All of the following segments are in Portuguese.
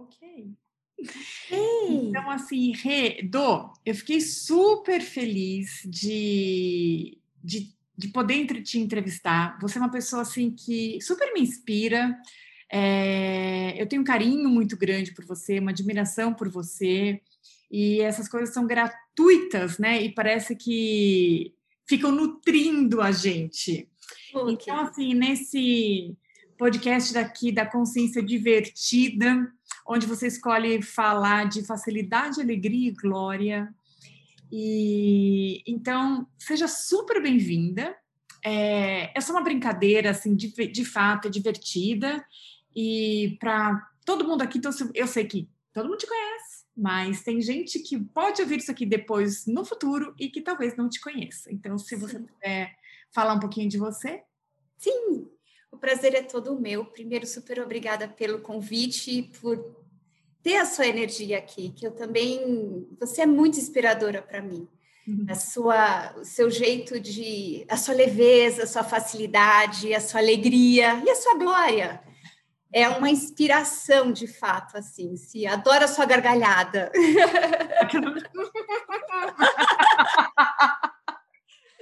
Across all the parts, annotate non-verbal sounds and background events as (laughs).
Ok. Ei. Então, assim, Rê, Dô, eu fiquei super feliz de, de, de poder te entrevistar. Você é uma pessoa, assim, que super me inspira. É, eu tenho um carinho muito grande por você, uma admiração por você. E essas coisas são gratuitas, né? E parece que ficam nutrindo a gente. Okay. Então, assim, nesse podcast daqui da Consciência Divertida, onde você escolhe falar de facilidade, alegria e glória. E então, seja super bem-vinda. É, é só uma brincadeira, assim, de, de fato, é divertida. E para todo mundo aqui, então, eu sei que todo mundo te conhece, mas tem gente que pode ouvir isso aqui depois no futuro e que talvez não te conheça. Então, se você puder falar um pouquinho de você. Sim, o prazer é todo meu. Primeiro, super obrigada pelo convite e por ter a sua energia aqui, que eu também. Você é muito inspiradora para mim. Uhum. A sua, o seu jeito de. a sua leveza, a sua facilidade, a sua alegria e a sua glória. É uma inspiração de fato, assim. Se adora a sua gargalhada. (laughs)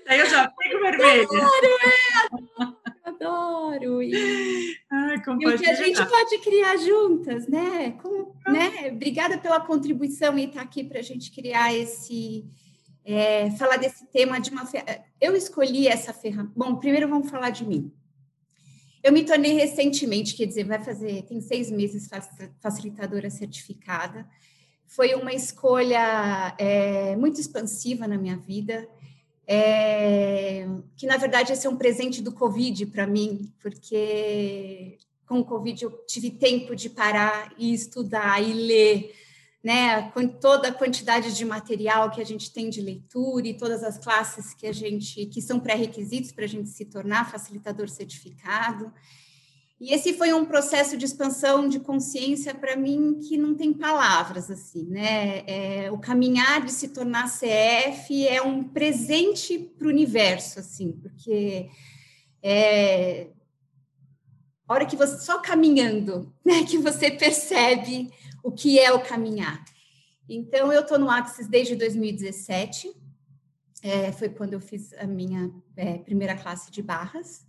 Aí eu já fico vermelha. Adoro, é, adoro adoro. E, Ai, e o que a gente pode criar juntas, né? Com, ah. né? Obrigada pela contribuição e estar tá aqui para a gente criar esse. É, falar desse tema de uma. Eu escolhi essa ferramenta. Bom, primeiro vamos falar de mim. Eu me tornei recentemente, quer dizer, vai fazer, tem seis meses facilitadora certificada. Foi uma escolha é, muito expansiva na minha vida é, que na verdade esse é um presente do Covid para mim, porque com o Covid eu tive tempo de parar e estudar e ler, né, com toda a quantidade de material que a gente tem de leitura e todas as classes que a gente que são pré-requisitos para a gente se tornar facilitador certificado. E esse foi um processo de expansão de consciência para mim que não tem palavras assim, né? É, o caminhar de se tornar CF é um presente para o universo, assim, porque é a hora que você só caminhando, (laughs) né, que você percebe o que é o caminhar. Então eu estou no Axis desde 2017, é, foi quando eu fiz a minha é, primeira classe de barras.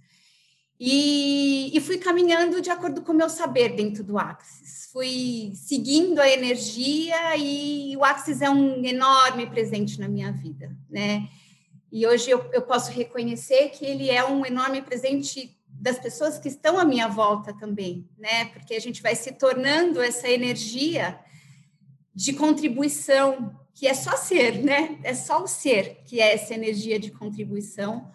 E, e, fui caminhando de acordo com o meu saber dentro do Axis. Fui seguindo a energia e o Axis é um enorme presente na minha vida, né? E hoje eu, eu posso reconhecer que ele é um enorme presente das pessoas que estão à minha volta também, né? Porque a gente vai se tornando essa energia de contribuição, que é só ser, né? É só o ser que é essa energia de contribuição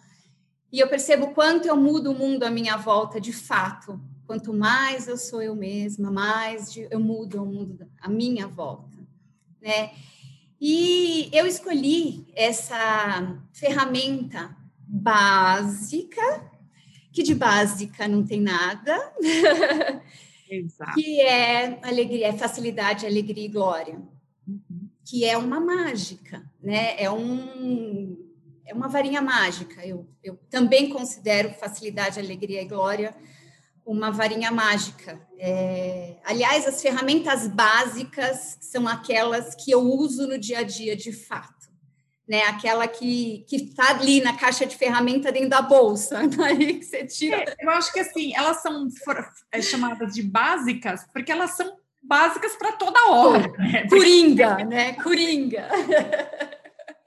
e eu percebo quanto eu mudo o mundo à minha volta de fato. Quanto mais eu sou eu mesma, mais eu mudo o mundo à minha volta, né? E eu escolhi essa ferramenta básica, que de básica não tem nada, (laughs) Exato. que é alegria, é facilidade, alegria e glória, uhum. que é uma mágica, né? É um é uma varinha mágica. Eu, eu também considero facilidade, alegria e glória uma varinha mágica. É, aliás, as ferramentas básicas são aquelas que eu uso no dia a dia de fato. Né, aquela que está ali na caixa de ferramenta dentro da bolsa, (laughs) aí que você tira. É, eu acho que assim, elas são é, chamadas de básicas porque elas são básicas para toda hora. Né? Coringa, né? Coringa. (laughs)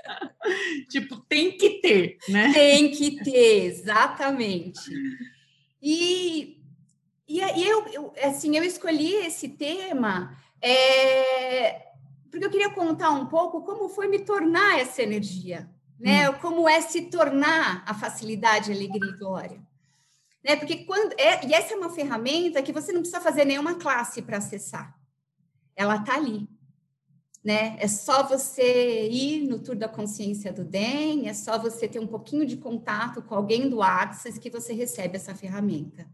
(laughs) tipo, tem que ter, né? Tem que ter, exatamente. E, e, e eu, eu, assim, eu escolhi esse tema é, porque eu queria contar um pouco como foi me tornar essa energia, né? Hum. Como é se tornar a facilidade, alegria e glória. Né? Porque quando é, e essa é uma ferramenta que você não precisa fazer nenhuma classe para acessar. Ela está ali né? É só você ir no Tour da Consciência do DEM, é só você ter um pouquinho de contato com alguém do Axis que você recebe essa ferramenta.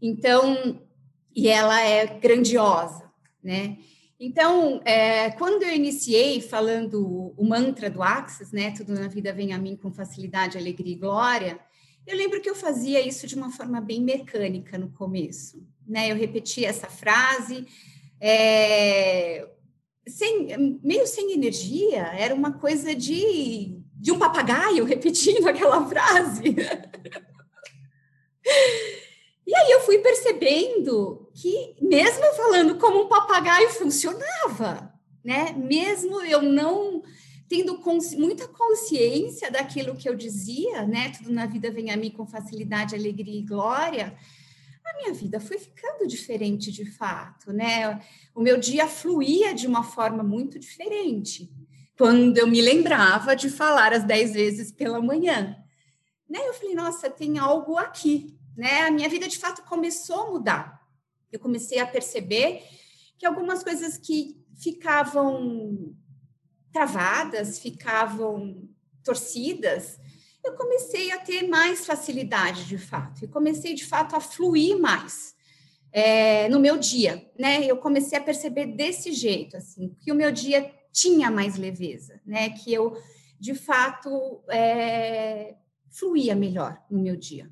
Então, e ela é grandiosa, né? Então, é, quando eu iniciei falando o mantra do Axis, né? Tudo na vida vem a mim com facilidade, alegria e glória. Eu lembro que eu fazia isso de uma forma bem mecânica no começo, né? Eu repetia essa frase, é, sem, meio sem energia, era uma coisa de, de um papagaio (laughs) repetindo aquela frase. (laughs) E aí eu fui percebendo que, mesmo falando como um papagaio, funcionava, né? Mesmo eu não tendo consci muita consciência daquilo que eu dizia, né? Tudo na vida vem a mim com facilidade, alegria e glória. A minha vida foi ficando diferente de fato, né? O meu dia fluía de uma forma muito diferente quando eu me lembrava de falar as dez vezes pela manhã. Né? Eu falei, nossa, tem algo aqui, né? A minha vida de fato começou a mudar. Eu comecei a perceber que algumas coisas que ficavam travadas, ficavam torcidas, eu comecei a ter mais facilidade de fato, e comecei de fato a fluir mais é, no meu dia, né? Eu comecei a perceber desse jeito, assim, que o meu dia tinha mais leveza, né? Que eu de fato é, fluía melhor no meu dia.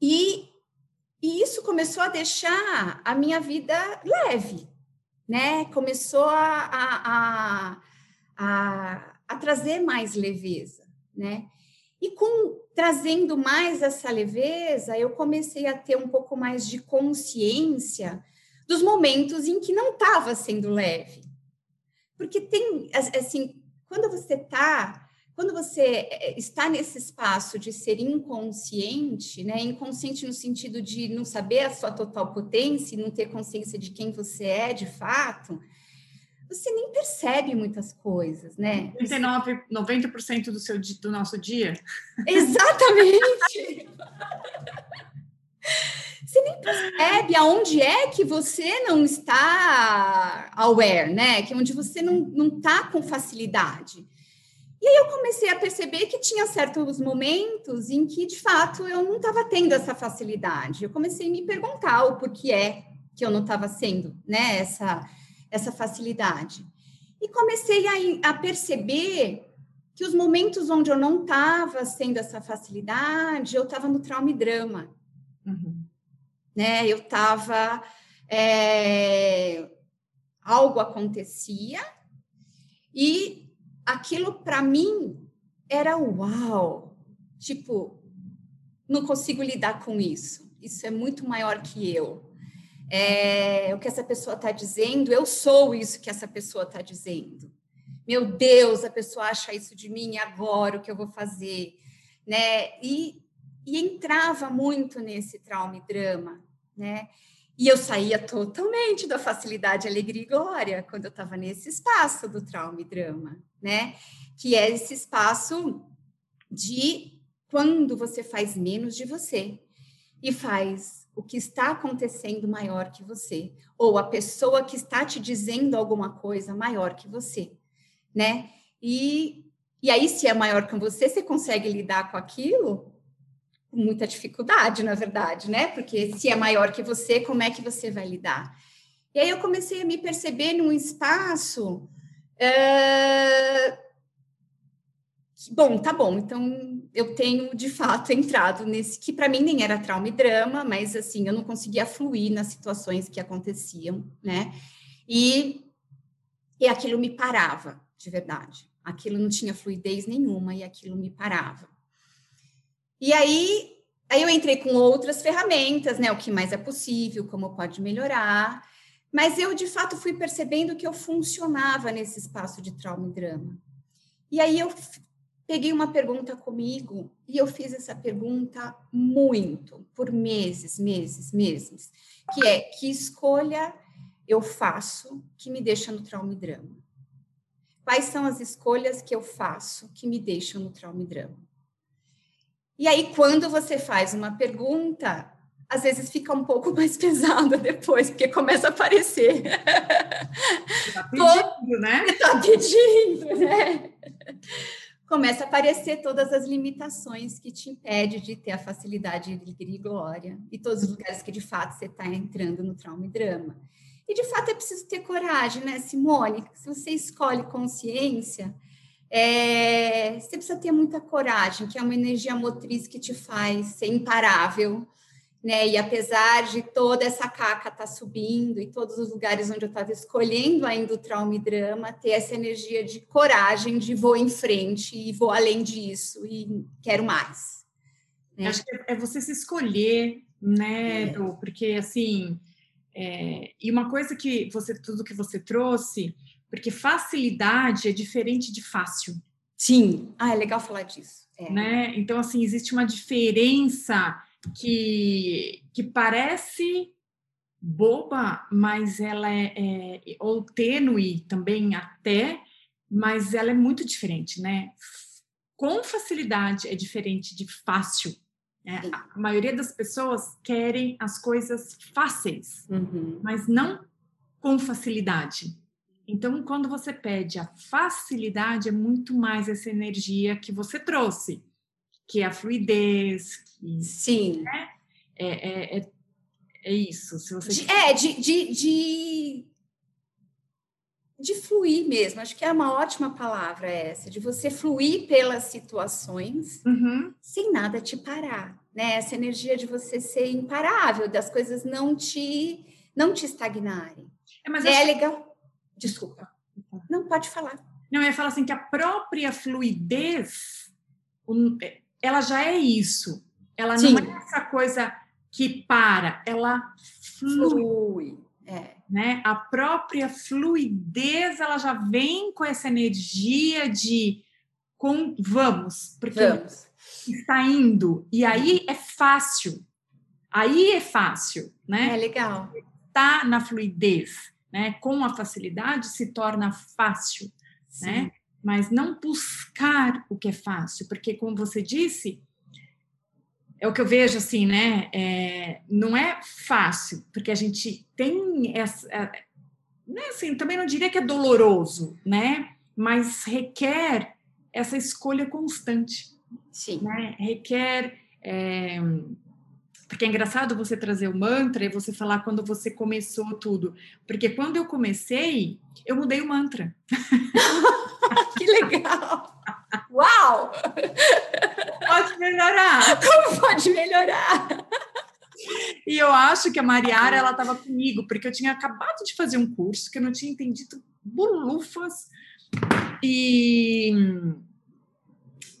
E, e isso começou a deixar a minha vida leve, né? Começou a, a, a, a, trazer mais leveza, né? E com trazendo mais essa leveza, eu comecei a ter um pouco mais de consciência dos momentos em que não estava sendo leve. Porque tem, assim, quando você está quando você eh, está nesse espaço de ser inconsciente, né, inconsciente no sentido de não saber a sua total potência não ter consciência de quem você é de fato, você nem percebe muitas coisas, né? 89, 90% do, seu, do nosso dia. Exatamente! você nem percebe aonde é que você não está aware, né? Que é onde você não está com facilidade. E aí eu comecei a perceber que tinha certos momentos em que, de fato, eu não estava tendo essa facilidade. Eu comecei a me perguntar o porquê é que eu não estava sendo, né, essa, essa facilidade. E comecei a, a perceber que os momentos onde eu não estava sendo essa facilidade, eu estava no trauma e drama. Uhum. Né? Eu estava... É, algo acontecia e aquilo para mim era uau, tipo, não consigo lidar com isso. Isso é muito maior que eu. É, o que essa pessoa está dizendo, eu sou isso que essa pessoa está dizendo. Meu Deus, a pessoa acha isso de mim, agora o que eu vou fazer? Né? E, e entrava muito nesse trauma e drama, né? E eu saía totalmente da facilidade, alegria e glória quando eu estava nesse espaço do trauma e drama, né? Que é esse espaço de quando você faz menos de você e faz o que está acontecendo maior que você, ou a pessoa que está te dizendo alguma coisa maior que você, né? E, e aí, se é maior que você, você consegue lidar com aquilo com muita dificuldade, na verdade, né? Porque se é maior que você, como é que você vai lidar? E aí eu comecei a me perceber num espaço. Uh... Bom, tá bom. Então eu tenho de fato entrado nesse que para mim nem era trauma e drama, mas assim eu não conseguia fluir nas situações que aconteciam, né? E e aquilo me parava, de verdade. Aquilo não tinha fluidez nenhuma e aquilo me parava. E aí, aí eu entrei com outras ferramentas, né? O que mais é possível, como pode melhorar. Mas eu, de fato, fui percebendo que eu funcionava nesse espaço de trauma e drama. E aí eu peguei uma pergunta comigo e eu fiz essa pergunta muito, por meses, meses, meses, que é que escolha eu faço que me deixa no trauma e drama? Quais são as escolhas que eu faço que me deixam no trauma e drama? E aí, quando você faz uma pergunta, às vezes fica um pouco (laughs) mais pesado depois, porque começa a aparecer. Está pedindo, né? Está pedindo, né? Começa a aparecer todas as limitações que te impede de ter a facilidade de alegria e glória, e todos os lugares que de fato você está entrando no trauma e drama. E de fato é preciso ter coragem, né, Simone? Se você escolhe consciência, é, você precisa ter muita coragem, que é uma energia motriz que te faz ser imparável né? E apesar de toda essa caca estar tá subindo e todos os lugares onde eu estava escolhendo ainda o trauma e drama, ter essa energia de coragem, de vou em frente e vou além disso e quero mais. Né? Acho que é você se escolher, né, é. Porque assim, é, e uma coisa que você, tudo que você trouxe, porque facilidade é diferente de fácil. Sim, ah, é legal falar disso. É. Né? Então, assim, existe uma diferença que, que parece boba, mas ela é, é, ou tênue também até, mas ela é muito diferente, né? Com facilidade é diferente de fácil. Né? A maioria das pessoas querem as coisas fáceis, uhum. mas não com facilidade. Então, quando você pede a facilidade, é muito mais essa energia que você trouxe, que é a fluidez. Que, Sim. Né? É, é, é, é, isso. Se você de, é, de, de, de, de fluir mesmo. Acho que é uma ótima palavra essa, de você fluir pelas situações uhum. sem nada te parar. Né? Essa energia de você ser imparável, das coisas não te, não te estagnarem. É, mas é legal Desculpa. Não, pode falar. Não, eu ia falar assim que a própria fluidez, ela já é isso. Ela Sim. não é essa coisa que para, ela flui. flui. É. Né? A própria fluidez, ela já vem com essa energia de com, vamos, porque vamos. está indo. E aí é fácil. Aí é fácil, né? É legal. Tá na fluidez né, com a facilidade se torna fácil, Sim. né? Mas não buscar o que é fácil, porque como você disse, é o que eu vejo assim, né? É, não é fácil, porque a gente tem essa, é, né, assim, também não diria que é doloroso, né? Mas requer essa escolha constante. Sim. Né? Requer é, porque é engraçado você trazer o mantra e você falar quando você começou tudo. Porque quando eu comecei, eu mudei o mantra. (laughs) que legal! Uau! Pode melhorar. Como pode melhorar? E eu acho que a Mariara, ela estava comigo, porque eu tinha acabado de fazer um curso que eu não tinha entendido bolufas. E,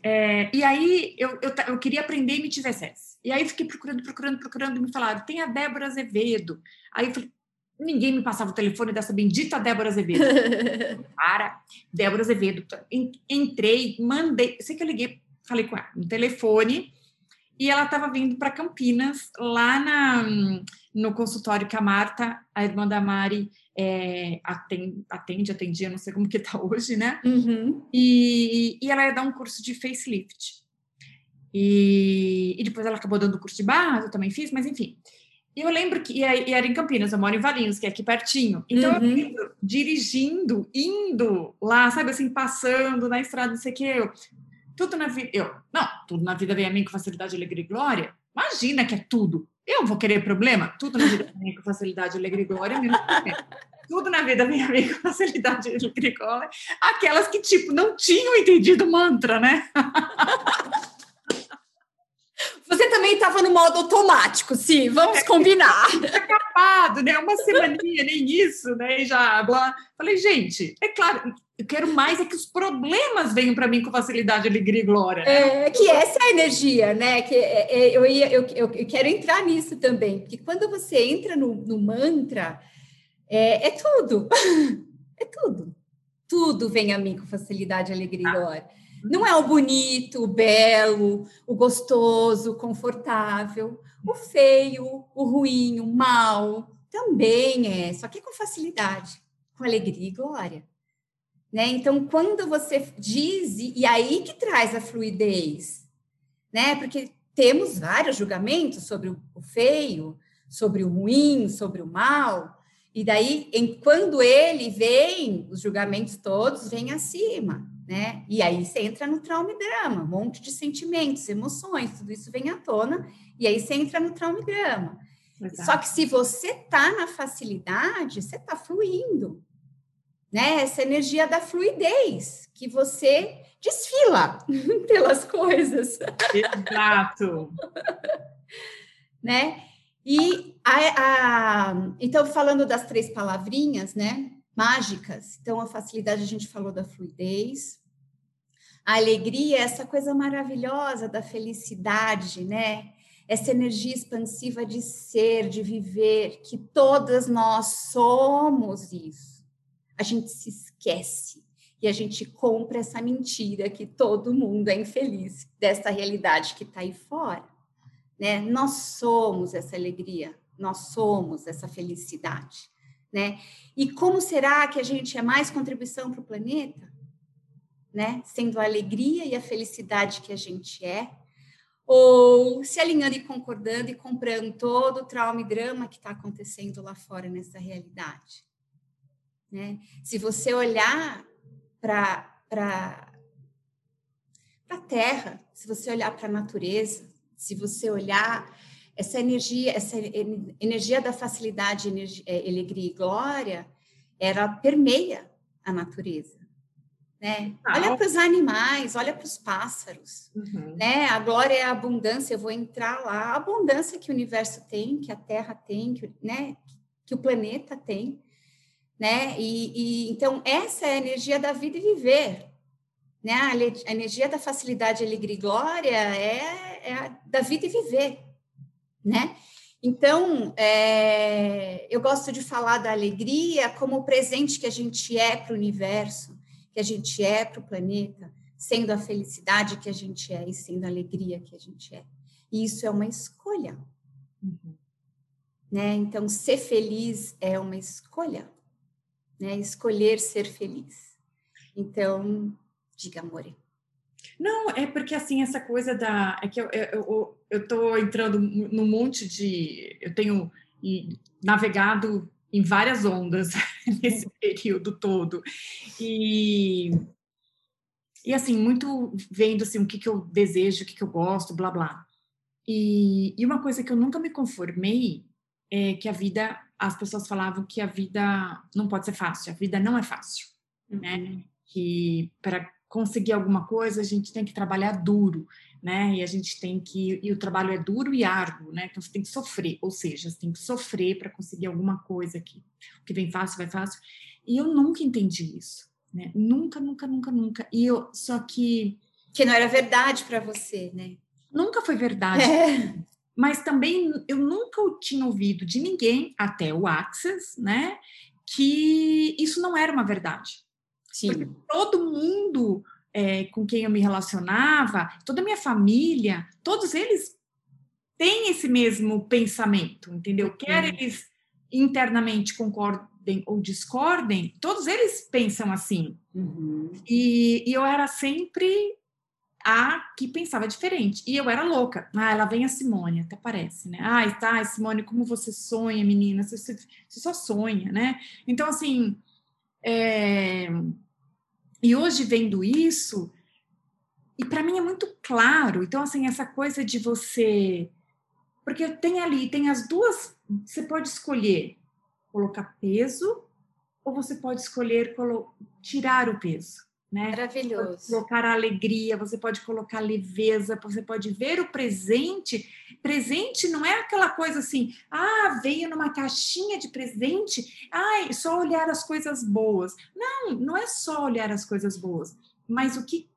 é, e aí eu, eu, eu queria aprender e me tivesse e aí fiquei procurando, procurando, procurando, e me falaram, tem a Débora Azevedo. Aí eu falei, ninguém me passava o telefone dessa bendita Débora Azevedo. (laughs) Para, Débora Azevedo. Entrei, mandei, sei que eu liguei, falei com ela no telefone, e ela estava vindo para Campinas, lá na, no consultório que a Marta, a irmã da Mari, é, atende, atende, atendia, não sei como que está hoje, né? Uhum. E, e ela ia dar um curso de facelift. E, e depois ela acabou dando curso de base, eu também fiz, mas enfim. E eu lembro que e era em Campinas, eu moro em Valinhos, que é aqui pertinho. Então uhum. eu lembro dirigindo, indo lá, sabe assim, passando na estrada, não sei o que. Eu, tudo na vida. Eu, não, tudo na vida vem a mim com facilidade, alegria e glória. Imagina que é tudo. Eu vou querer problema? Tudo na vida vem com facilidade, alegria e glória, menos problema. Tudo na vida vem a mim com facilidade, alegria e glória. Aquelas que, tipo, não tinham entendido o mantra, né? (laughs) Você também estava no modo automático, sim, vamos combinar. (laughs) Acabado, né? Uma semaninha, nem isso, né? E já blá. Falei, gente, é claro, eu quero mais é que os problemas venham para mim com facilidade, alegria e glória. Né? É, que essa é a energia, né? Que é, é, eu, ia, eu, eu, eu, quero entrar nisso também, porque quando você entra no, no mantra, é, é tudo, (laughs) é tudo. Tudo vem a mim com facilidade, alegria e ah. glória. Não é o bonito, o belo, o gostoso, o confortável. O feio, o ruim, o mal também é, só que com facilidade, com alegria e glória. Né? Então, quando você diz, e aí que traz a fluidez, né? Porque temos vários julgamentos sobre o feio, sobre o ruim, sobre o mal, e daí, em, quando ele vem, os julgamentos todos vêm acima né? E aí você entra no trauma e drama, um monte de sentimentos, emoções, tudo isso vem à tona, e aí você entra no trauma e drama. Exato. Só que se você tá na facilidade, você tá fluindo, né? Essa energia da fluidez, que você desfila (laughs) pelas coisas. Exato. né? E a, a, então, falando das três palavrinhas, né? Mágicas. Então, a facilidade, a gente falou da fluidez. A alegria, essa coisa maravilhosa da felicidade, né? Essa energia expansiva de ser, de viver, que todas nós somos isso. A gente se esquece e a gente compra essa mentira que todo mundo é infeliz dessa realidade que está aí fora né? Nós somos essa alegria, nós somos essa felicidade, né? E como será que a gente é mais contribuição para o planeta, né? Sendo a alegria e a felicidade que a gente é, ou se alinhando e concordando e comprando todo o trauma e drama que está acontecendo lá fora nessa realidade, né? Se você olhar para a Terra, se você olhar para a natureza, se você olhar essa energia, essa energia da facilidade, energia, é, alegria e glória, ela permeia a natureza. Né? Ah, olha para os animais, olha para os pássaros, uhum. né? A glória é a abundância. Eu vou entrar lá, a abundância que o universo tem, que a Terra tem, que, né? Que o planeta tem, né? E, e então essa é a energia da vida e viver, né? A, a energia da facilidade, alegria e glória é, é da vida e viver, né? Então, é, eu gosto de falar da alegria como o presente que a gente é para o universo, que a gente é para o planeta, sendo a felicidade que a gente é e sendo a alegria que a gente é. E isso é uma escolha. Uhum. Né? Então, ser feliz é uma escolha. Né? Escolher ser feliz. Então, Diga, amore. Não, é porque assim, essa coisa da. É que eu, eu, eu tô entrando num monte de. Eu tenho navegado em várias ondas (laughs) nesse período todo. E, e assim, muito vendo assim, o que, que eu desejo, o que, que eu gosto, blá blá. E, e uma coisa que eu nunca me conformei é que a vida, as pessoas falavam que a vida não pode ser fácil, a vida não é fácil, né? Uhum. Que para conseguir alguma coisa, a gente tem que trabalhar duro, né? E a gente tem que e o trabalho é duro e árduo, né? Então você tem que sofrer, ou seja, você tem que sofrer para conseguir alguma coisa aqui. O que vem fácil vai fácil. E eu nunca entendi isso, né? Nunca, nunca, nunca, nunca. E eu só que que não era verdade para você, né? Nunca foi verdade. É. Mas também eu nunca tinha ouvido de ninguém, até o Access, né, que isso não era uma verdade. Sim. Porque todo mundo é, com quem eu me relacionava, toda a minha família, todos eles têm esse mesmo pensamento, entendeu? Quer eles internamente concordem ou discordem, todos eles pensam assim. Uhum. E, e, eu era sempre a que pensava diferente. E eu era louca. Ah, ela vem a Simone, até parece, né? Ah, tá, Simone, como você sonha, menina? Você, você, você só sonha, né? Então, assim, é, e hoje vendo isso, e para mim é muito claro. Então, assim, essa coisa de você. Porque tem ali, tem as duas. Você pode escolher colocar peso, ou você pode escolher tirar o peso. Né? Maravilhoso. colocar a alegria, você pode colocar leveza, você pode ver o presente. Presente não é aquela coisa assim, ah, veio numa caixinha de presente, ah, só olhar as coisas boas. Não, não é só olhar as coisas boas, mas o que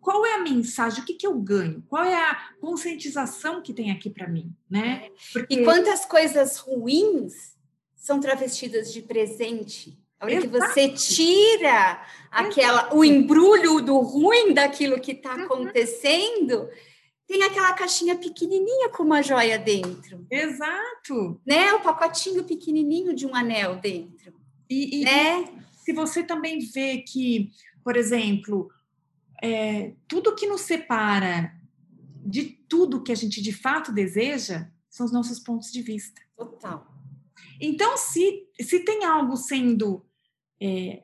qual é a mensagem, o que, que eu ganho, qual é a conscientização que tem aqui para mim, né? Porque... E quantas coisas ruins são travestidas de presente a hora que você tira aquela o embrulho do ruim daquilo que está uhum. acontecendo, tem aquela caixinha pequenininha com uma joia dentro. Exato. Né? O pacotinho pequenininho de um anel dentro. E, e né? se você também vê que, por exemplo, é, tudo que nos separa de tudo que a gente de fato deseja são os nossos pontos de vista. Total. Então, se, se tem algo sendo é,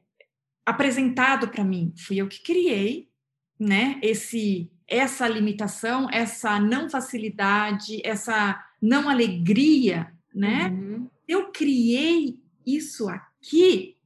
apresentado para mim, fui eu que criei, né? Esse, essa limitação, essa não facilidade, essa não alegria, né? Uhum. Eu criei isso aqui,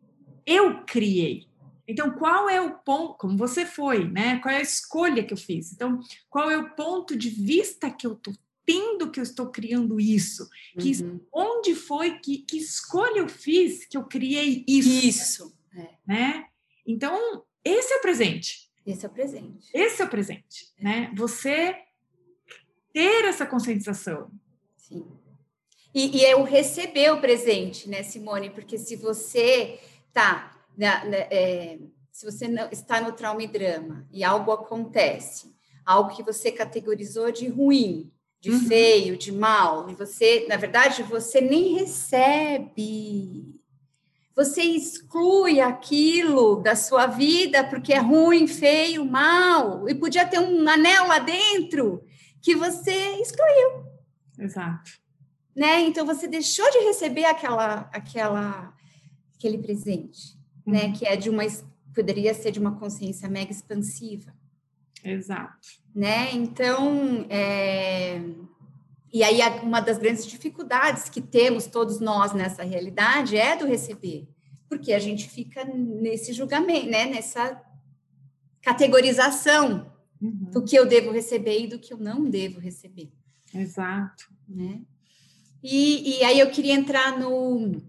eu criei. Então, qual é o ponto, como você foi, né? Qual é a escolha que eu fiz? Então, qual é o ponto de vista que eu tô entendo que eu estou criando isso? Que, uhum. Onde foi, que, que escolha eu fiz que eu criei isso? Isso. É. Né? Então, esse é o presente. Esse é o presente. Esse é o presente. É. Né? Você ter essa conscientização. Sim. E, e é o receber o presente, né, Simone? Porque se você tá, na, na, é, se você não, está no trauma e drama e algo acontece, algo que você categorizou de ruim, de uhum. feio, de mal, e você, na verdade, você nem recebe. Você exclui aquilo da sua vida porque é ruim, feio, mal, e podia ter um anel lá dentro que você excluiu. Exato né? Então você deixou de receber aquela, aquela, aquele presente, né? uhum. né? Que é de uma poderia ser de uma consciência mega expansiva. Exato. Né? Então, é... e aí uma das grandes dificuldades que temos todos nós nessa realidade é do receber, porque a gente fica nesse julgamento, né? Nessa categorização uhum. do que eu devo receber e do que eu não devo receber. Exato. Né? E, e aí eu queria entrar no,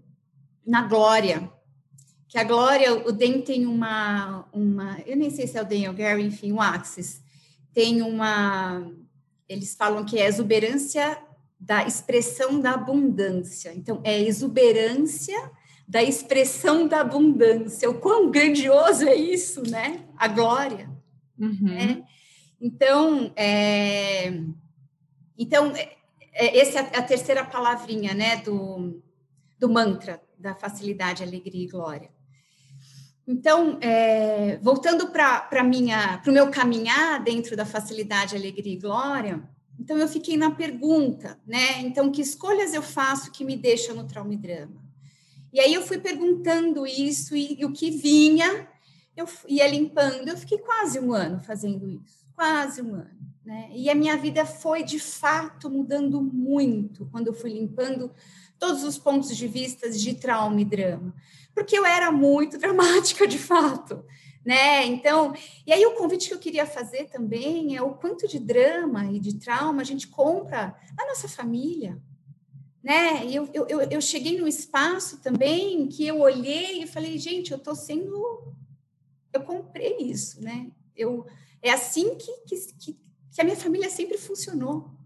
na glória, que a glória, o Den tem uma, uma, eu nem sei se é o Den ou o Gary, enfim, o Axis, tem uma, eles falam que é exuberância da expressão da abundância. Então, é exuberância da expressão da abundância. O quão grandioso é isso, né? A glória. Uhum. Né? Então, é, então é, essa é a terceira palavrinha, né, do, do mantra da facilidade, alegria e glória. Então, é, voltando para o meu caminhar dentro da facilidade, alegria e glória, então eu fiquei na pergunta, né? Então, que escolhas eu faço que me deixam no trauma e drama? E aí eu fui perguntando isso e, e o que vinha, eu ia limpando. Eu fiquei quase um ano fazendo isso, quase um ano. Né? E a minha vida foi, de fato, mudando muito quando eu fui limpando todos os pontos de vista de trauma e drama, porque eu era muito (laughs) dramática, de fato. Né? Então, e aí o convite que eu queria fazer também é o quanto de drama e de trauma a gente compra na nossa família, né? E eu, eu, eu cheguei num espaço também que eu olhei e falei, gente, eu estou sendo, eu comprei isso, né? Eu é assim que, que, que a minha família sempre funcionou.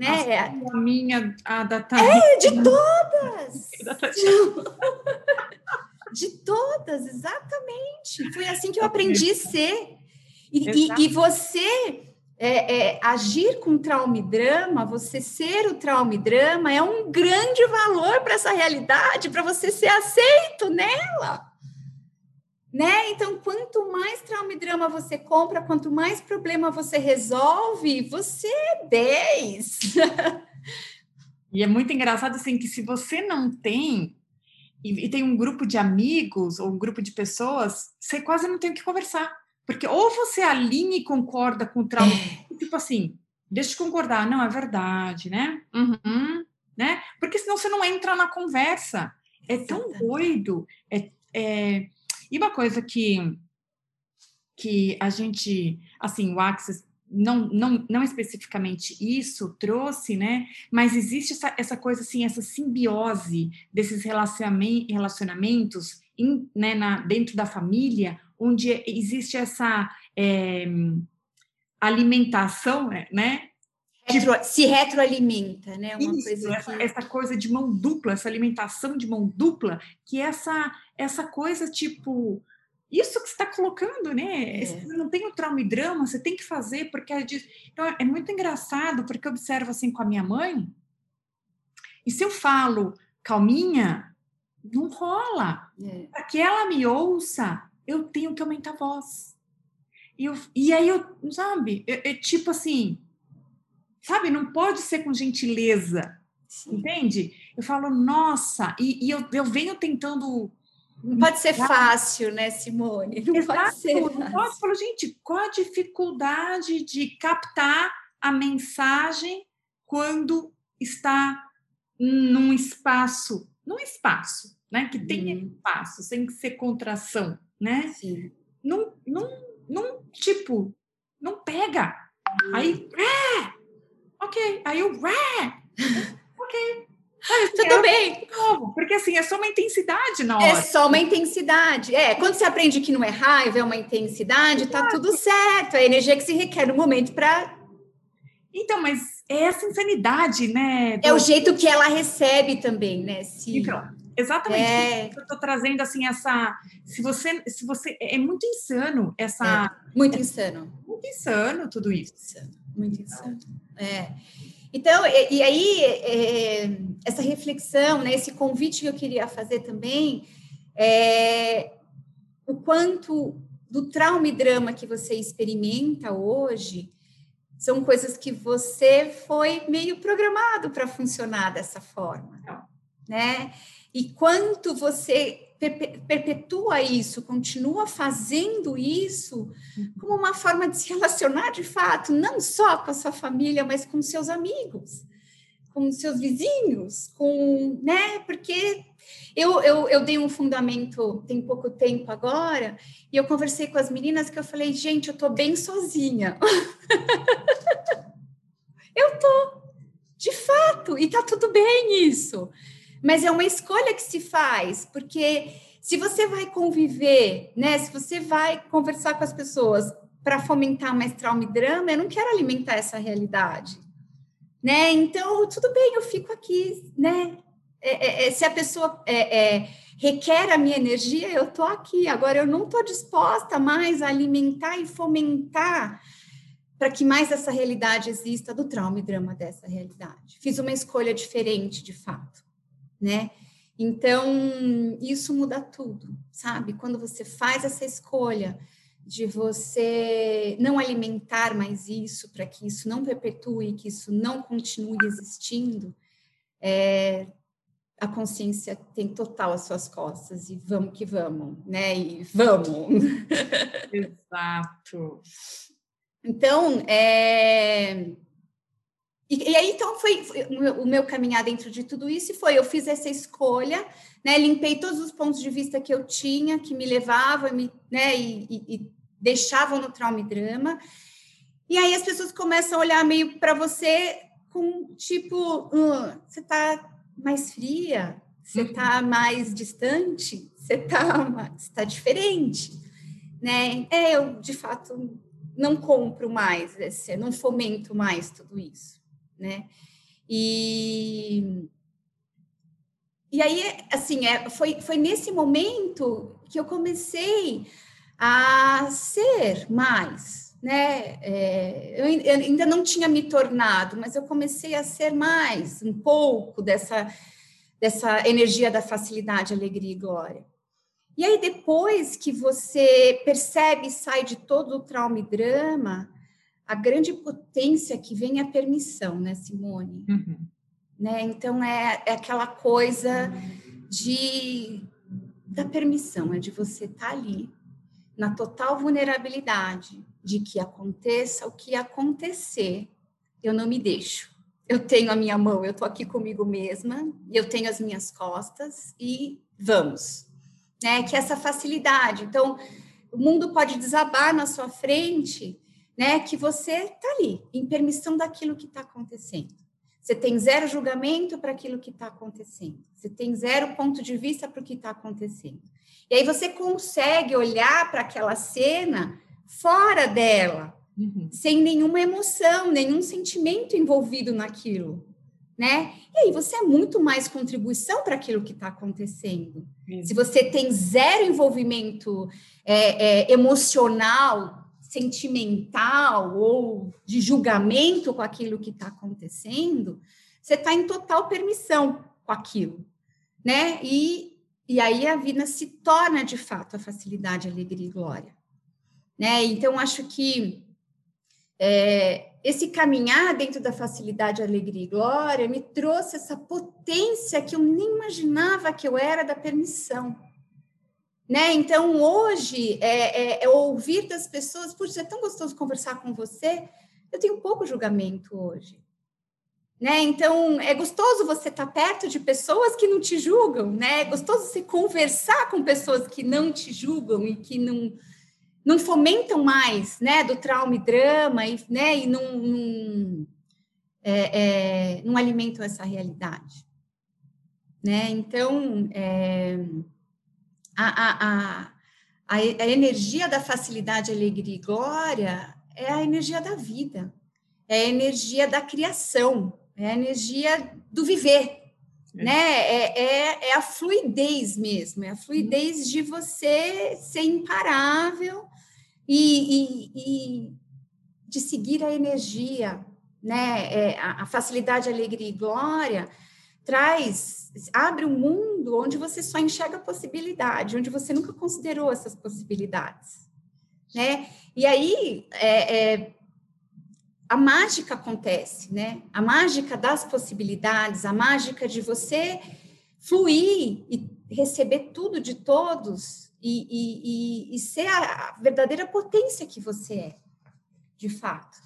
Né? A, a minha, a da É, de todas! (laughs) de todas, exatamente. Foi assim que eu aprendi a ser. E, e, e você é, é, agir com trauma e drama, você ser o trauma e drama, é um grande valor para essa realidade, para você ser aceito nela né? Então, quanto mais trauma e drama você compra, quanto mais problema você resolve, você é 10. (laughs) e é muito engraçado assim que se você não tem e, e, tem um grupo de amigos ou um grupo de pessoas, você quase não tem o que conversar. Porque ou você alinha e concorda com o trauma, é. tipo assim, deixa eu concordar, não, é verdade, né? Uhum, né? Porque senão você não entra na conversa. É tão doido, é, é e uma coisa que, que a gente, assim, o Axis não, não, não especificamente isso trouxe, né? Mas existe essa, essa coisa assim, essa simbiose desses relacionamentos in, né, na, dentro da família, onde existe essa é, alimentação, né? Retro, se retroalimenta, né? Uma Isso, coisa essa, que... essa, coisa de mão dupla, essa alimentação de mão dupla, que é essa, essa coisa tipo. Isso que você está colocando, né? É. Você não tem o trauma e drama, você tem que fazer, porque é. Então, é muito engraçado, porque eu observo assim com a minha mãe, e se eu falo calminha, não rola. É. Para que ela me ouça, eu tenho que aumentar a voz. E, eu, e aí eu, sabe, é tipo assim, sabe? Não pode ser com gentileza, Sim. entende? Eu falo, nossa, e, e eu, eu venho tentando. Não pode ser fácil, né, Simone? Não Exato, pode ser. Não pode. Falo, gente, qual a dificuldade de captar a mensagem quando está num espaço, num espaço, né? Que tem hum. espaço, sem ser contração, né? Sim. Não, não, não, tipo, não pega. Aí, é, Ok. Aí eu, ok. Assim, Tudo é bem. Novo, porque assim, é só uma intensidade na é hora. É só uma intensidade. É, quando você aprende que não é raiva, é uma intensidade, tá tudo certo. É a energia que se requer no momento para. Então, mas é essa insanidade, né? Do... É o jeito que ela recebe também, né? Se... Então, exatamente. É... Eu tô trazendo assim essa. Se você, se você é muito insano essa. É, muito insano. Muito insano tudo isso. Muito insano. É. Então, e, e aí, é, essa reflexão, né, esse convite que eu queria fazer também, é o quanto do trauma e drama que você experimenta hoje são coisas que você foi meio programado para funcionar dessa forma, né? E quanto você perpetua isso, continua fazendo isso como uma forma de se relacionar de fato, não só com a sua família, mas com seus amigos, com seus vizinhos, com, né? Porque eu, eu, eu dei um fundamento tem pouco tempo agora, e eu conversei com as meninas que eu falei, gente, eu tô bem sozinha. (laughs) eu tô, de fato, e tá tudo bem isso. Mas é uma escolha que se faz, porque se você vai conviver, né? Se você vai conversar com as pessoas para fomentar mais trauma e drama, eu não quero alimentar essa realidade, né? Então, tudo bem, eu fico aqui, né? É, é, é se a pessoa é, é, requer a minha energia, eu estou aqui. Agora, eu não estou disposta mais a alimentar e fomentar para que mais essa realidade exista do trauma e drama dessa realidade. Fiz uma escolha diferente, de fato né? Então, isso muda tudo, sabe? Quando você faz essa escolha de você não alimentar mais isso, para que isso não perpetue, que isso não continue existindo, é, a consciência tem total as suas costas e vamos que vamos, né? E vamos. (laughs) Exato. Então, é, e, e, aí, então, foi, foi, o meu caminhar dentro de tudo isso e foi, eu fiz essa escolha, né, limpei todos os pontos de vista que eu tinha, que me levavam me, né, e, e, e deixavam no trauma e drama, e aí as pessoas começam a olhar meio para você com, tipo, hum, você está mais fria, você está mais distante, você está tá diferente, né, é, eu, de fato, não compro mais, não fomento mais tudo isso né? E, e aí, assim, é, foi, foi nesse momento que eu comecei a ser mais, né? É, eu, eu ainda não tinha me tornado, mas eu comecei a ser mais, um pouco dessa, dessa energia da facilidade, alegria e glória. E aí, depois que você percebe e sai de todo o trauma e drama, a grande potência que vem é a permissão, né, Simone? Uhum. Né? Então, é, é aquela coisa de da permissão, é de você estar tá ali, na total vulnerabilidade, de que aconteça o que acontecer, eu não me deixo. Eu tenho a minha mão, eu estou aqui comigo mesma, eu tenho as minhas costas e vamos. Né? Que é essa facilidade. Então, o mundo pode desabar na sua frente, né? Que você está ali, em permissão daquilo que está acontecendo. Você tem zero julgamento para aquilo que está acontecendo. Você tem zero ponto de vista para o que está acontecendo. E aí você consegue olhar para aquela cena fora dela, uhum. sem nenhuma emoção, nenhum sentimento envolvido naquilo. Né? E aí você é muito mais contribuição para aquilo que está acontecendo. Se você tem zero envolvimento é, é, emocional sentimental ou de julgamento com aquilo que está acontecendo, você está em total permissão com aquilo, né? E, e aí a vida se torna de fato a facilidade, alegria e glória, né? Então acho que é, esse caminhar dentro da facilidade, alegria e glória me trouxe essa potência que eu nem imaginava que eu era da permissão. Né? Então, hoje, é, é, é ouvir das pessoas, puxa, é tão gostoso conversar com você, eu tenho pouco julgamento hoje. Né? Então, é gostoso você estar tá perto de pessoas que não te julgam, né? É gostoso você conversar com pessoas que não te julgam e que não, não fomentam mais, né, do trauma e drama, e, né, e não, não é, é, não alimentam essa realidade. Né? Então, é, a, a, a, a, energia da facilidade, alegria e glória é a energia da vida, é a energia da criação, é a energia do viver, é. né? É, é, é, a fluidez mesmo, é a fluidez de você ser imparável e, e, e de seguir a energia, né? É, a, a facilidade, alegria e glória traz, abre um mundo onde você só enxerga possibilidade, onde você nunca considerou essas possibilidades, né? E aí, é, é, a mágica acontece, né? A mágica das possibilidades, a mágica de você fluir e receber tudo de todos e, e, e, e ser a verdadeira potência que você é, de fato,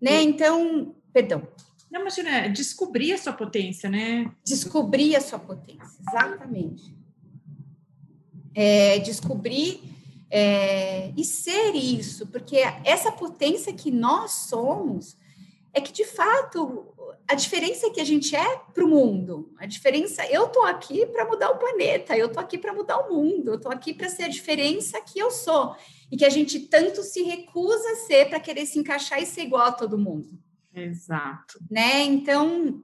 né? Então, perdão. Não, imagina, é descobrir a sua potência, né? Descobrir a sua potência, exatamente. É, descobrir é, e ser isso, porque essa potência que nós somos é que de fato a diferença que a gente é para o mundo, a diferença, eu tô aqui para mudar o planeta, eu tô aqui para mudar o mundo, eu tô aqui para ser a diferença que eu sou e que a gente tanto se recusa a ser para querer se encaixar e ser igual a todo mundo. Exato. Né? Então,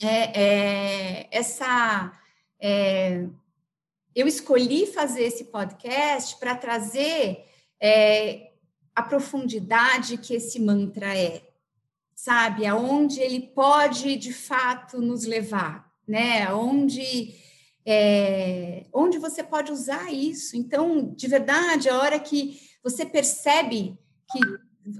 é, é, essa. É, eu escolhi fazer esse podcast para trazer é, a profundidade que esse mantra é, sabe? Aonde ele pode, de fato, nos levar, né? Onde, é, onde você pode usar isso. Então, de verdade, a hora que você percebe que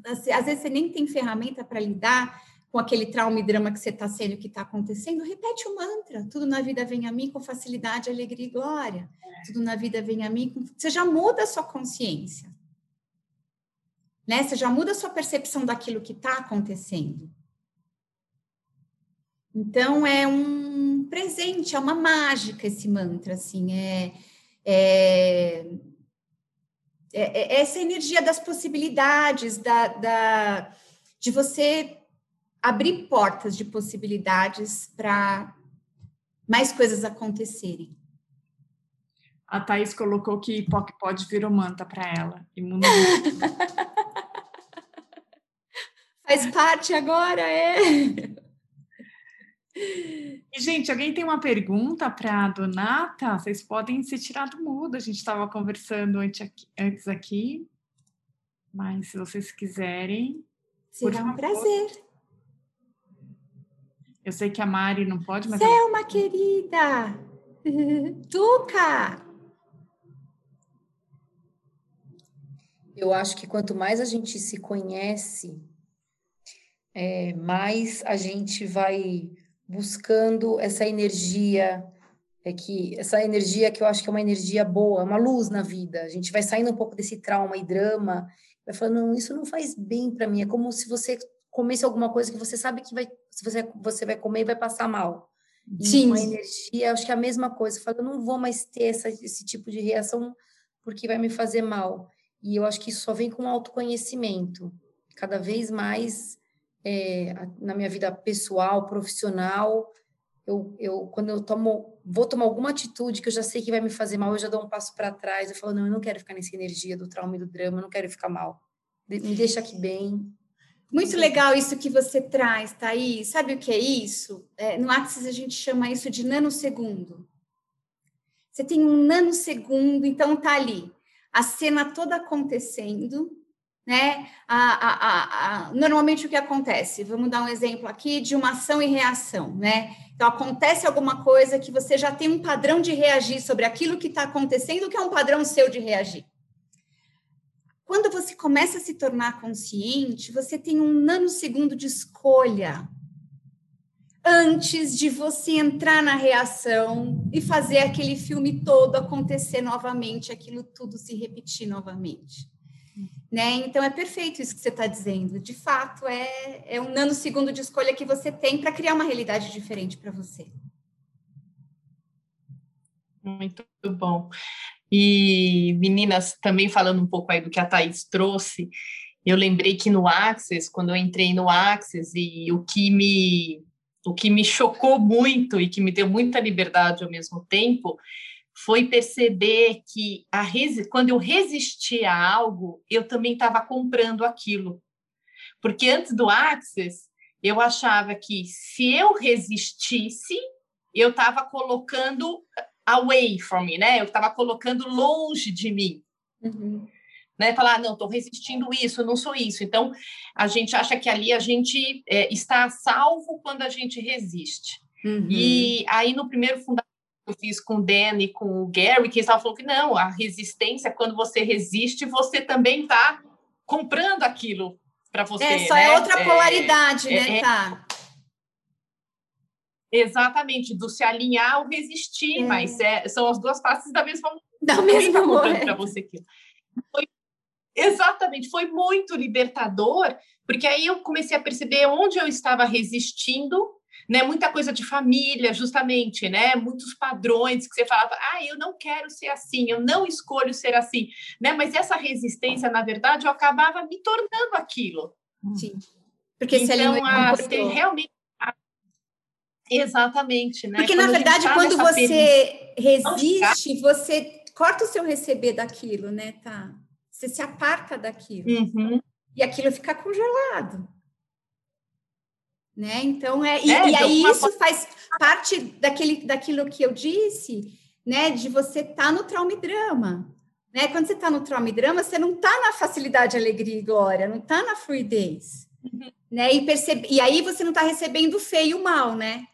às vezes você nem tem ferramenta para lidar com aquele trauma e drama que você está sendo, que está acontecendo, repete o mantra. Tudo na vida vem a mim com facilidade, alegria e glória. Tudo na vida vem a mim com... Você já muda a sua consciência. Né? Você já muda a sua percepção daquilo que está acontecendo. Então, é um presente, é uma mágica esse mantra, assim, é, é é, é, essa energia das possibilidades, da, da, de você abrir portas de possibilidades para mais coisas acontecerem. A Thaís colocou que POC pode vir o manta para ela. (laughs) Faz parte agora, é. E, gente, alguém tem uma pergunta para a Donata? Vocês podem se tirar do mudo. A gente estava conversando antes aqui. Mas se vocês quiserem. Será um prazer. Eu sei que a Mari não pode, mas. Selma, ela... querida! (laughs) Tuca! Eu acho que quanto mais a gente se conhece, é, mais a gente vai buscando essa energia, é que essa energia que eu acho que é uma energia boa, uma luz na vida. A gente vai saindo um pouco desse trauma e drama, vai falando, não, isso não faz bem para mim. É como se você comesse alguma coisa que você sabe que vai, se você, você vai comer e vai passar mal. E Sim. Uma energia, acho que é a mesma coisa. Fala, eu não vou mais ter essa, esse tipo de reação porque vai me fazer mal. E eu acho que isso só vem com autoconhecimento. Cada vez mais é, na minha vida pessoal, profissional, eu, eu quando eu tomo, vou tomar alguma atitude que eu já sei que vai me fazer mal, eu já dou um passo para trás, eu falo, não, eu não quero ficar nessa energia do trauma e do drama, eu não quero ficar mal. Me deixa aqui bem. Muito legal isso que você traz, Thaís. Sabe o que é isso? É, no Axis a gente chama isso de nanosegundo. Você tem um nanosegundo, então tá ali a cena toda acontecendo, né? A, a, a, normalmente o que acontece? Vamos dar um exemplo aqui de uma ação e reação, né? Então acontece alguma coisa que você já tem um padrão de reagir sobre aquilo que está acontecendo, que é um padrão seu de reagir. Quando você começa a se tornar consciente, você tem um nanosegundo de escolha antes de você entrar na reação e fazer aquele filme todo acontecer novamente, aquilo tudo se repetir novamente. Né? Então é perfeito isso que você está dizendo. De fato, é, é um nanosegundo de escolha que você tem para criar uma realidade diferente para você. Muito bom. E meninas, também falando um pouco aí do que a Thaís trouxe, eu lembrei que no Access, quando eu entrei no Access, e o que me o que me chocou muito e que me deu muita liberdade ao mesmo tempo foi perceber que a quando eu resistia a algo, eu também estava comprando aquilo. Porque antes do Access, eu achava que se eu resistisse, eu estava colocando away from me, né? Eu estava colocando longe de mim. Uhum. Né? Falar, ah, não, estou resistindo isso, não sou isso. Então, a gente acha que ali a gente é, está salvo quando a gente resiste. Uhum. E aí, no primeiro eu fiz com o Dan e com o Gary, que eles falando que não, a resistência, quando você resiste, você também está comprando aquilo para você. É, só é né? é outra polaridade, é, né, é, tá? Exatamente, do se alinhar ao resistir, é. mas é, são as duas faces da mesma da mesma moeda para você aquilo. Foi, exatamente, foi muito libertador, porque aí eu comecei a perceber onde eu estava resistindo, né? Muita coisa de família, justamente, né? Muitos padrões que você falava, ah, eu não quero ser assim, eu não escolho ser assim, né? Mas essa resistência, na verdade, eu acabava me tornando aquilo. Sim. Porque então, se a, realmente Exatamente, né? Porque, quando na verdade, tá quando você resiste, você corta o seu receber daquilo, né, tá? Você se aparta daquilo. Uhum. E aquilo fica congelado. Né? Então, é, e, é, e aí isso faz parte daquele, daquilo que eu disse, né, de você estar tá no trauma e drama. Né? Quando você está no trauma e drama, você não está na facilidade, alegria e glória, não está na fluidez. Uhum. Né? E, percebe, e aí você não está recebendo o feio e o mal, né?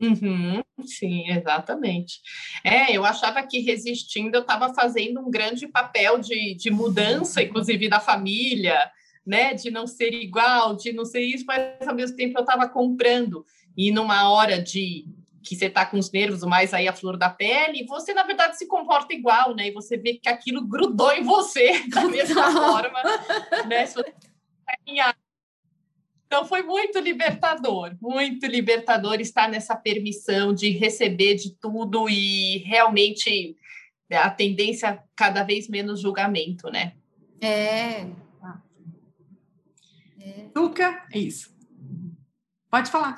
Uhum, sim, exatamente. É, eu achava que resistindo eu estava fazendo um grande papel de, de mudança, inclusive da família, né? De não ser igual, de não ser isso, mas ao mesmo tempo eu estava comprando. E numa hora de que você está com os nervos mais aí a flor da pele, você na verdade se comporta igual, né? E você vê que aquilo grudou em você (laughs) da mesma forma, né? Você então foi muito libertador, muito libertador estar nessa permissão de receber de tudo e realmente a tendência cada vez menos julgamento, né? É. Tuca, é isso. Pode falar.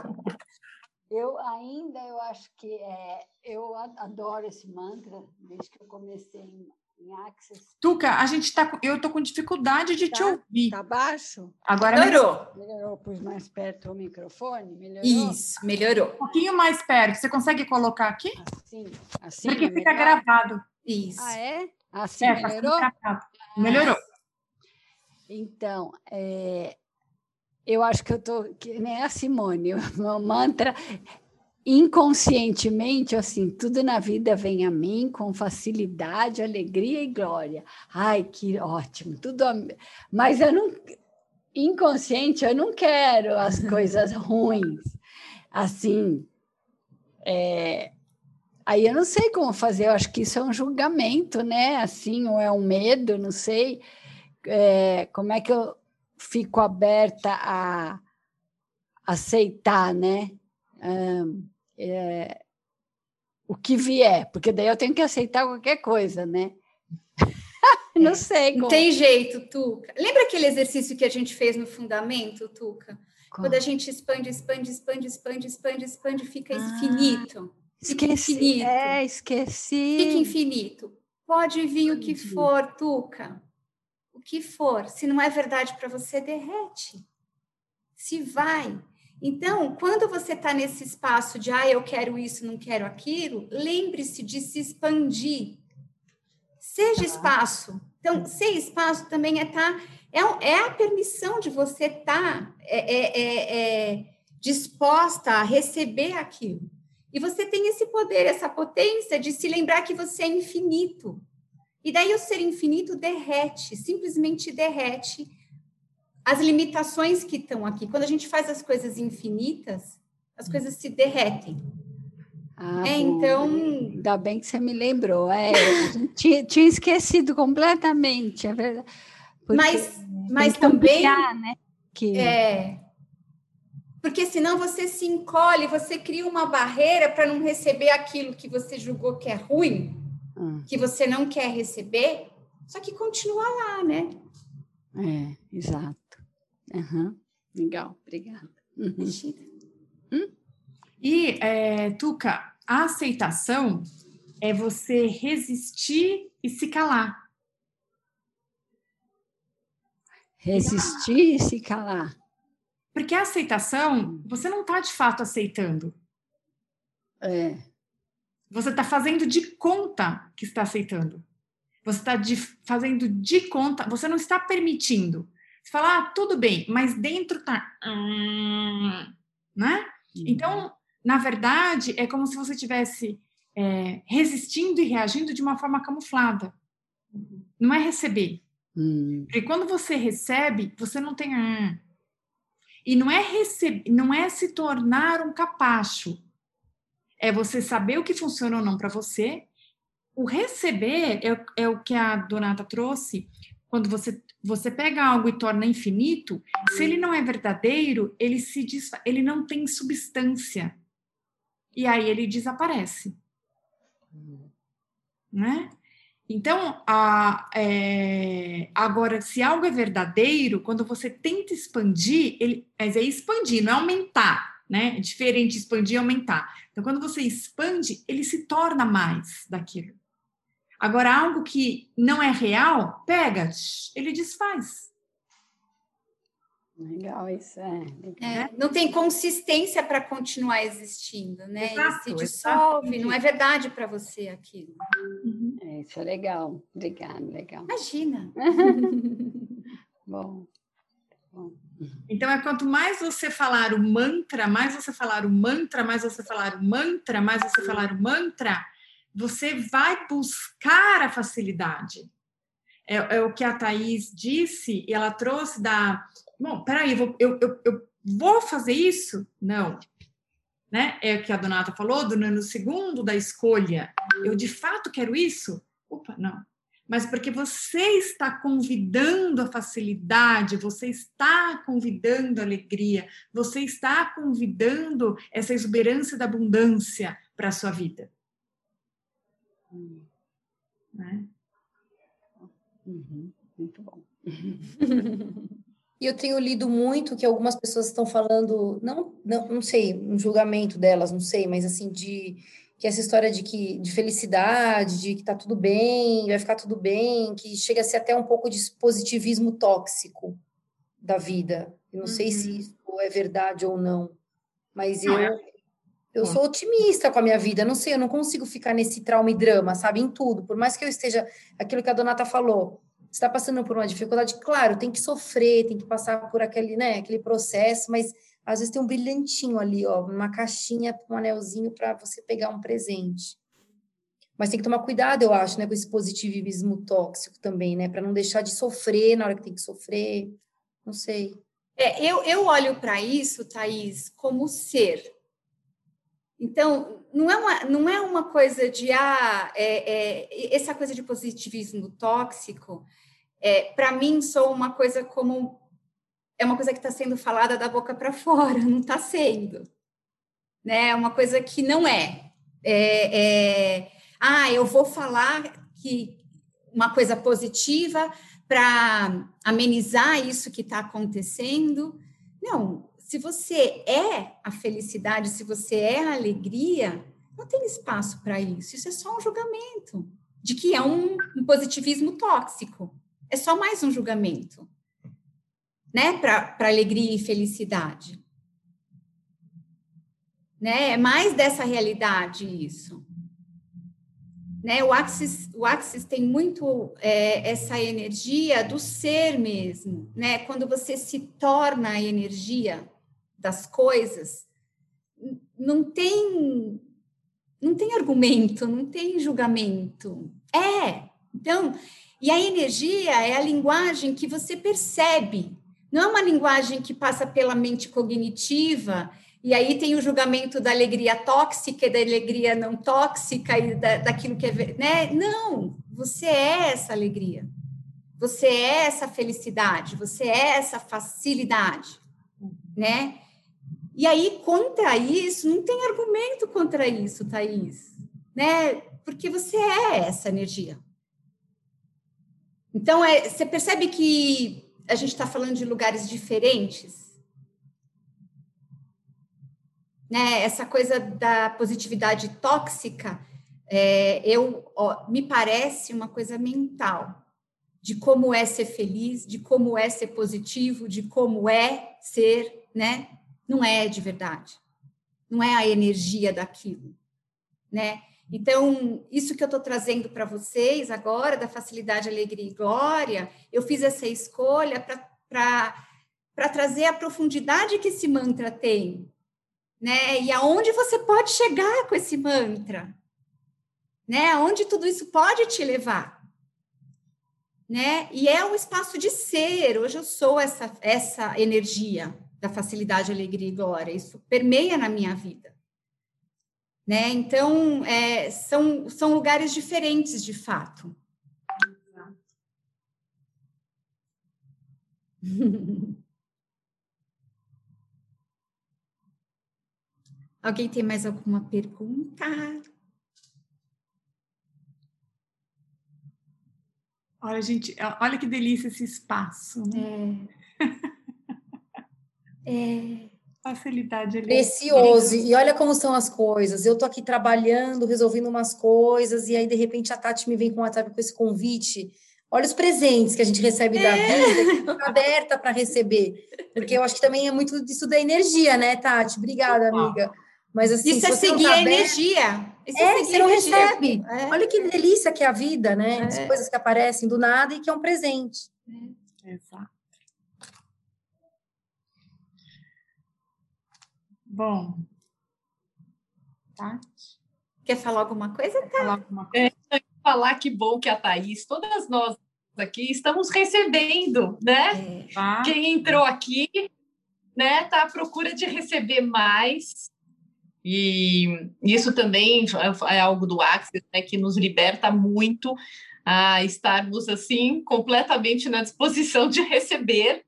Eu ainda eu acho que é, eu adoro esse mantra desde que eu comecei em Access. Tuca, a gente tá, eu estou com dificuldade de tá, te ouvir. Tá baixo? Agora melhorou. Melhorou, pus mais perto o microfone, melhorou? Isso, melhorou. Um pouquinho mais perto. Você consegue colocar aqui? Assim, assim. Porque é fica gravado. Isso. Ah, é? Assim, é, melhorou? Ah, melhorou. Então, é, eu acho que eu tô que nem a Simone, (laughs) o meu mantra inconscientemente, assim, tudo na vida vem a mim com facilidade, alegria e glória. Ai, que ótimo, tudo. Mas eu não. Inconsciente, eu não quero as (laughs) coisas ruins. Assim. É, aí eu não sei como fazer, eu acho que isso é um julgamento, né? Assim, ou é um medo, não sei. É, como é que eu fico aberta a aceitar, né? Um, é, o que vier, porque daí eu tenho que aceitar qualquer coisa, né? (laughs) Não é. sei. Como. Não tem jeito, Tuca. Lembra aquele exercício que a gente fez no fundamento, Tuca? Como? Quando a gente expande, expande, expande, expande, expande, expande, fica ah, infinito. Fica esqueci. infinito. É, esqueci. Fica infinito. Pode vir o que for, Tuca. O que for. Se não é verdade para você, derrete. Se vai. Então, quando você está nesse espaço de, ah, eu quero isso, não quero aquilo, lembre-se de se expandir. Seja espaço. Então, ser espaço também é estar. Tá, é, é a permissão de você estar tá, é, é, é, é, disposta a receber aquilo. E você tem esse poder, essa potência de se lembrar que você é infinito. E daí o ser infinito derrete, simplesmente derrete as limitações que estão aqui. Quando a gente faz as coisas infinitas, as coisas se derretem. Ah, é, então. Ainda bem que você me lembrou. É, (laughs) tinha, tinha esquecido completamente, é verdade. mas mas também. né? que... É. Porque senão você se encolhe, você cria uma barreira para não receber aquilo que você julgou que é ruim, hum. que você não quer receber, só que continua lá, né? É, exato. Uhum. Legal, obrigada. Uhum. Hum? E, é, Tuca, a aceitação é você resistir e se calar. Resistir e se calar. Porque a aceitação, você não está de fato aceitando. É. Você está fazendo de conta que está aceitando. Você está fazendo de conta, você não está permitindo. Você fala, ah, tudo bem, mas dentro tá. Hum, né? Uhum. Então, na verdade, é como se você tivesse é, resistindo e reagindo de uma forma camuflada. Não é receber. Uhum. Porque quando você recebe, você não tem. Hum. E não é receber, não é se tornar um capacho. É você saber o que funciona ou não para você. O receber é, é o que a Donata trouxe. Quando você você pega algo e torna infinito, se ele não é verdadeiro, ele se desfaz, ele não tem substância. E aí ele desaparece. Né? Então, a, é, agora, se algo é verdadeiro, quando você tenta expandir, ele, mas é expandir, não é aumentar, né? É diferente expandir e aumentar. Então, quando você expande, ele se torna mais daquilo. Agora, algo que não é real, pega, ele desfaz. Legal, isso é. é não tem consistência para continuar existindo, né? Exato, Ele se dissolve, não é verdade para você aquilo. Uhum. É, isso é legal. Obrigada, legal. Imagina. (laughs) Bom. Bom. Então, é quanto mais você falar o mantra, mais você falar o mantra, mais você falar o mantra, mais você falar o mantra, você vai buscar a facilidade. É, é, o que a Thaís disse, e ela trouxe da. Bom, peraí, eu eu, eu, eu vou fazer isso? Não. Né? É o que a Donata falou, do no segundo da escolha. Eu de fato quero isso? Opa, não. Mas porque você está convidando a facilidade, você está convidando a alegria, você está convidando essa exuberância da abundância para a sua vida. Né? Uhum, muito bom. E eu tenho lido muito que algumas pessoas estão falando, não, não, não sei, um julgamento delas, não sei, mas assim, de que essa história de que de felicidade, de que tá tudo bem, vai ficar tudo bem, que chega a ser até um pouco de positivismo tóxico da vida. Eu não uhum. sei se uhum. isso é verdade ou não, mas não, eu, é eu sou otimista com a minha vida, não sei, eu não consigo ficar nesse trauma e drama, sabe, em tudo. Por mais que eu esteja, aquilo que a Donata falou, está passando por uma dificuldade, claro, tem que sofrer, tem que passar por aquele, né, aquele processo, mas às vezes tem um brilhantinho ali, ó, uma caixinha, um anelzinho para você pegar um presente. Mas tem que tomar cuidado, eu acho, né, com esse positivismo tóxico também, né, para não deixar de sofrer na hora que tem que sofrer. Não sei. É, eu, eu olho para isso, Thaís, como ser então, não é uma, não é uma coisa de, ah, é, é, essa coisa de positivismo tóxico, é, para mim, sou uma coisa como, é uma coisa que está sendo falada da boca para fora, (laughs) não está sendo. Né? É uma coisa que não é. é. é ah, eu vou falar que uma coisa positiva para amenizar isso que está acontecendo. Não, se você é a felicidade, se você é a alegria, não tem espaço para isso. Isso é só um julgamento de que é um, um positivismo tóxico. É só mais um julgamento, né? Para alegria e felicidade. Né? É mais dessa realidade isso. Né? O Axis, o Axis tem muito é, essa energia do ser mesmo, né? Quando você se torna a energia das coisas, não tem não tem argumento, não tem julgamento. É. Então, e a energia é a linguagem que você percebe. Não é uma linguagem que passa pela mente cognitiva e aí tem o julgamento da alegria tóxica e da alegria não tóxica e da, daquilo que é, né? Não, você é essa alegria. Você é essa felicidade, você é essa facilidade, né? E aí, contra isso, não tem argumento contra isso, Thaís, né? Porque você é essa energia. Então, é, você percebe que a gente está falando de lugares diferentes? Né? Essa coisa da positividade tóxica, é, eu ó, me parece uma coisa mental de como é ser feliz, de como é ser positivo, de como é ser, né? Não é de verdade. Não é a energia daquilo, né? Então, isso que eu estou trazendo para vocês agora, da facilidade, alegria e glória, eu fiz essa escolha para trazer a profundidade que esse mantra tem, né? E aonde você pode chegar com esse mantra, né? Aonde tudo isso pode te levar, né? E é um espaço de ser. Hoje eu sou essa essa energia da facilidade, alegria e glória. Isso permeia na minha vida. Né? Então, é, são, são lugares diferentes, de fato. (laughs) Alguém tem mais alguma pergunta? Olha, gente, olha que delícia esse espaço. Né? É. (laughs) é. Facilidade ali. Precioso. E olha como são as coisas. Eu tô aqui trabalhando, resolvendo umas coisas, e aí, de repente, a Tati me vem com o WhatsApp com esse convite. Olha os presentes que a gente recebe é. da vida, que aberta para receber. Porque eu acho que também é muito disso da energia, né, Tati? Obrigada, amiga. Mas assim, isso é seguir tá a energia. Isso é, é você não recebe. É. Olha que delícia que é a vida, né? É. As coisas que aparecem do nada e que é um presente. É. Exato. Bom. Tati? Quer falar alguma coisa, Tati? Falar alguma coisa? É, falar que bom que a Thaís, todas nós aqui estamos recebendo, né? É. Tá. Quem entrou aqui, né, tá à procura de receber mais. E isso também é algo do Axis, né, que nos liberta muito a estarmos assim completamente na disposição de receber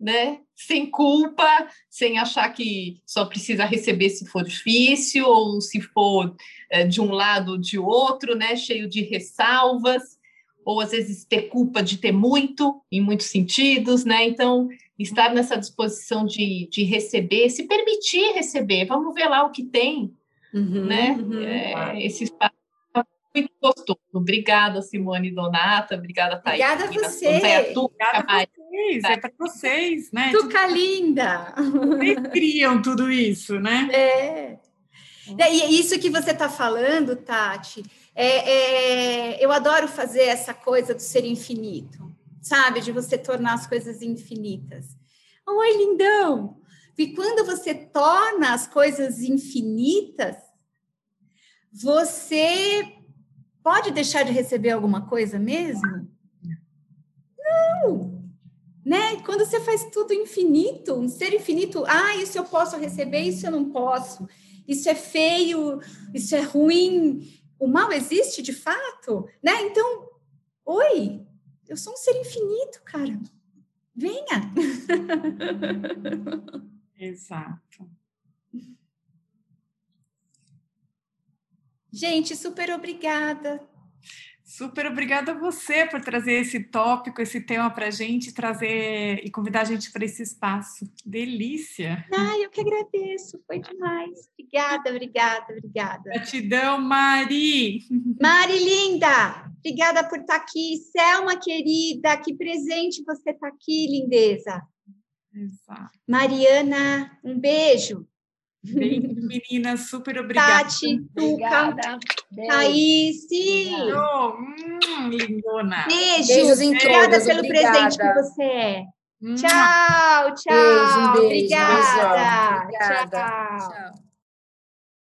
né? Sem culpa, sem achar que só precisa receber se for difícil ou se for é, de um lado ou de outro, né? Cheio de ressalvas, ou às vezes ter culpa de ter muito, em muitos sentidos, né? Então, estar nessa disposição de, de receber, se permitir receber, vamos ver lá o que tem, uhum, né? Uhum. É, esse espaço muito gostoso. Obrigada, Simone Donata. Obrigada, Thaís. Obrigada a você. Obrigada a vocês. É para vocês, né? Tuca linda. Vocês criam tudo isso, né? É. E isso que você está falando, Tati, é, é, eu adoro fazer essa coisa do ser infinito, sabe? De você tornar as coisas infinitas. Oi, lindão! E quando você torna as coisas infinitas, você pode deixar de receber alguma coisa mesmo? Não! Né? Quando você faz tudo infinito, um ser infinito, ah, isso eu posso receber, isso eu não posso. Isso é feio, isso é ruim. O mal existe de fato, né? Então, oi, eu sou um ser infinito, cara. Venha. (laughs) Exato. Gente, super obrigada. Super obrigada a você por trazer esse tópico, esse tema para a gente, trazer e convidar a gente para esse espaço. Delícia! Ai, eu que agradeço, foi demais. Obrigada, obrigada, obrigada. Gratidão, Mari! Mari, linda! Obrigada por estar aqui. Selma, querida, que presente você está aqui, lindeza. Exato. Mariana, um beijo. Beijo, (laughs) meninas, super obrigada. Tati, Tuca, Thaís. Hum, lindona. Beijos, Beijos em obrigada pelo obrigada. presente que você é. Hum. Tchau, tchau. Beijo, um beijo, obrigada. Obrigada. Tchau. tchau.